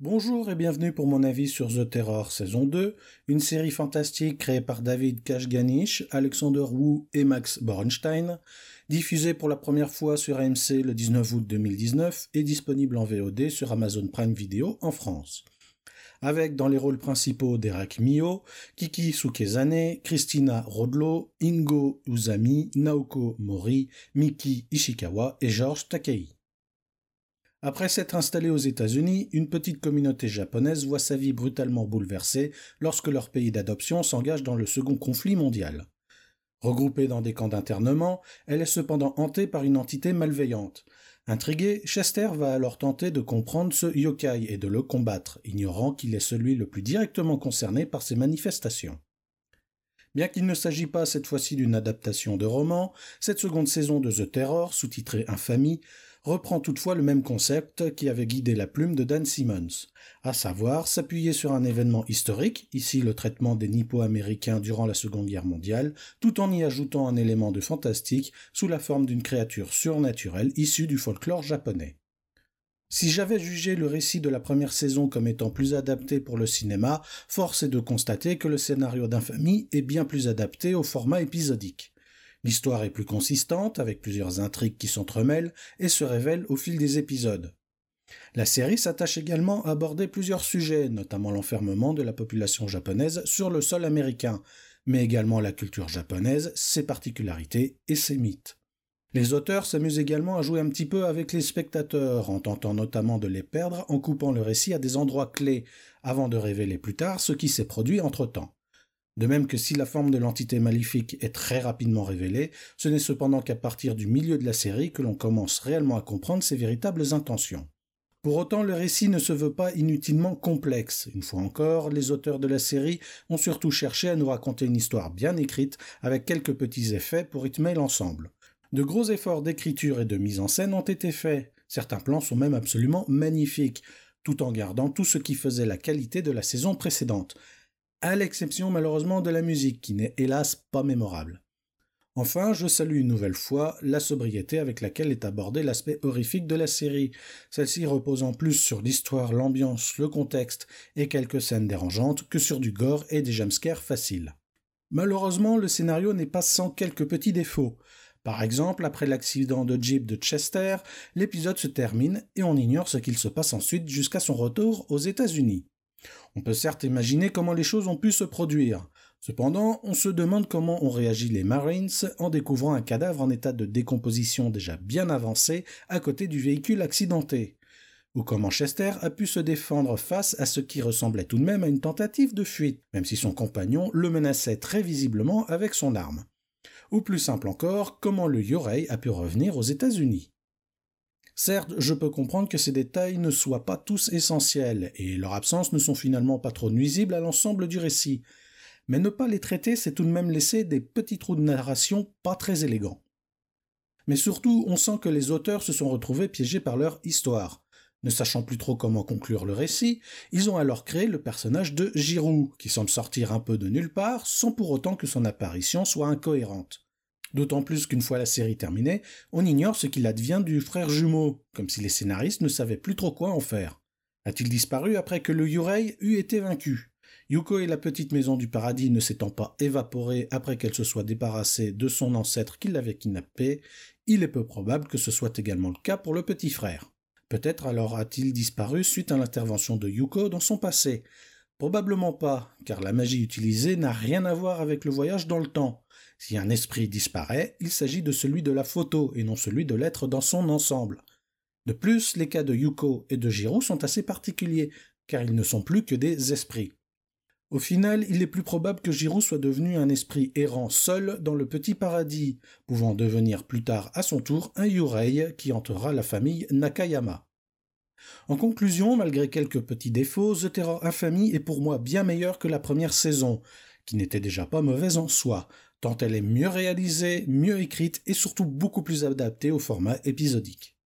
Bonjour et bienvenue pour mon avis sur The Terror saison 2, une série fantastique créée par David Kashganich, Alexander Wu et Max Borenstein, diffusée pour la première fois sur AMC le 19 août 2019 et disponible en VOD sur Amazon Prime Video en France. Avec dans les rôles principaux Derek Mio, Kiki Sukezane, Christina Rodlo, Ingo Uzami, Naoko Mori, Miki Ishikawa et George Takei. Après s'être installé aux États-Unis, une petite communauté japonaise voit sa vie brutalement bouleversée lorsque leur pays d'adoption s'engage dans le second conflit mondial. Regroupée dans des camps d'internement, elle est cependant hantée par une entité malveillante. Intrigué, Chester va alors tenter de comprendre ce yokai et de le combattre, ignorant qu'il est celui le plus directement concerné par ces manifestations. Bien qu'il ne s'agit pas cette fois-ci d'une adaptation de roman, cette seconde saison de The Terror, sous-titrée Infamie, reprend toutefois le même concept qui avait guidé la plume de Dan Simmons, à savoir s'appuyer sur un événement historique, ici le traitement des nippo-américains durant la Seconde Guerre mondiale, tout en y ajoutant un élément de fantastique sous la forme d'une créature surnaturelle issue du folklore japonais. Si j'avais jugé le récit de la première saison comme étant plus adapté pour le cinéma, force est de constater que le scénario d'Infamie est bien plus adapté au format épisodique. L'histoire est plus consistante, avec plusieurs intrigues qui s'entremêlent et se révèlent au fil des épisodes. La série s'attache également à aborder plusieurs sujets, notamment l'enfermement de la population japonaise sur le sol américain, mais également la culture japonaise, ses particularités et ses mythes. Les auteurs s'amusent également à jouer un petit peu avec les spectateurs, en tentant notamment de les perdre en coupant le récit à des endroits clés, avant de révéler plus tard ce qui s'est produit entre-temps. De même que si la forme de l'entité maléfique est très rapidement révélée, ce n'est cependant qu'à partir du milieu de la série que l'on commence réellement à comprendre ses véritables intentions. Pour autant, le récit ne se veut pas inutilement complexe. Une fois encore, les auteurs de la série ont surtout cherché à nous raconter une histoire bien écrite, avec quelques petits effets pour rythmer l'ensemble. De gros efforts d'écriture et de mise en scène ont été faits. Certains plans sont même absolument magnifiques, tout en gardant tout ce qui faisait la qualité de la saison précédente à l'exception malheureusement de la musique, qui n'est hélas pas mémorable. Enfin, je salue une nouvelle fois la sobriété avec laquelle est abordé l'aspect horrifique de la série, celle-ci reposant plus sur l'histoire, l'ambiance, le contexte et quelques scènes dérangeantes que sur du gore et des jumpscares faciles. Malheureusement, le scénario n'est pas sans quelques petits défauts. Par exemple, après l'accident de Jeep de Chester, l'épisode se termine et on ignore ce qu'il se passe ensuite jusqu'à son retour aux États-Unis. On peut certes imaginer comment les choses ont pu se produire. Cependant, on se demande comment ont réagi les Marines en découvrant un cadavre en état de décomposition déjà bien avancé à côté du véhicule accidenté. Ou comment Chester a pu se défendre face à ce qui ressemblait tout de même à une tentative de fuite, même si son compagnon le menaçait très visiblement avec son arme. Ou plus simple encore, comment le Yorei a pu revenir aux États-Unis. Certes, je peux comprendre que ces détails ne soient pas tous essentiels, et leur absence ne sont finalement pas trop nuisibles à l'ensemble du récit, mais ne pas les traiter, c'est tout de même laisser des petits trous de narration pas très élégants. Mais surtout, on sent que les auteurs se sont retrouvés piégés par leur histoire. Ne sachant plus trop comment conclure le récit, ils ont alors créé le personnage de Giroud, qui semble sortir un peu de nulle part, sans pour autant que son apparition soit incohérente. D'autant plus qu'une fois la série terminée, on ignore ce qu'il advient du frère jumeau, comme si les scénaristes ne savaient plus trop quoi en faire. A-t-il disparu après que le Yurei eût été vaincu? Yuko et la petite maison du paradis ne s'étant pas évaporée après qu'elle se soit débarrassée de son ancêtre qui l'avait kidnappé, il est peu probable que ce soit également le cas pour le petit frère. Peut-être alors a-t-il disparu suite à l'intervention de Yuko dans son passé. Probablement pas, car la magie utilisée n'a rien à voir avec le voyage dans le temps. Si un esprit disparaît, il s'agit de celui de la photo et non celui de l'être dans son ensemble. De plus, les cas de Yuko et de Jiro sont assez particuliers, car ils ne sont plus que des esprits. Au final, il est plus probable que Jiro soit devenu un esprit errant seul dans le petit paradis, pouvant devenir plus tard à son tour un Yurei qui entrera la famille Nakayama. En conclusion, malgré quelques petits défauts, The Terror Infamie est pour moi bien meilleur que la première saison, qui n'était déjà pas mauvaise en soi, tant elle est mieux réalisée, mieux écrite et surtout beaucoup plus adaptée au format épisodique.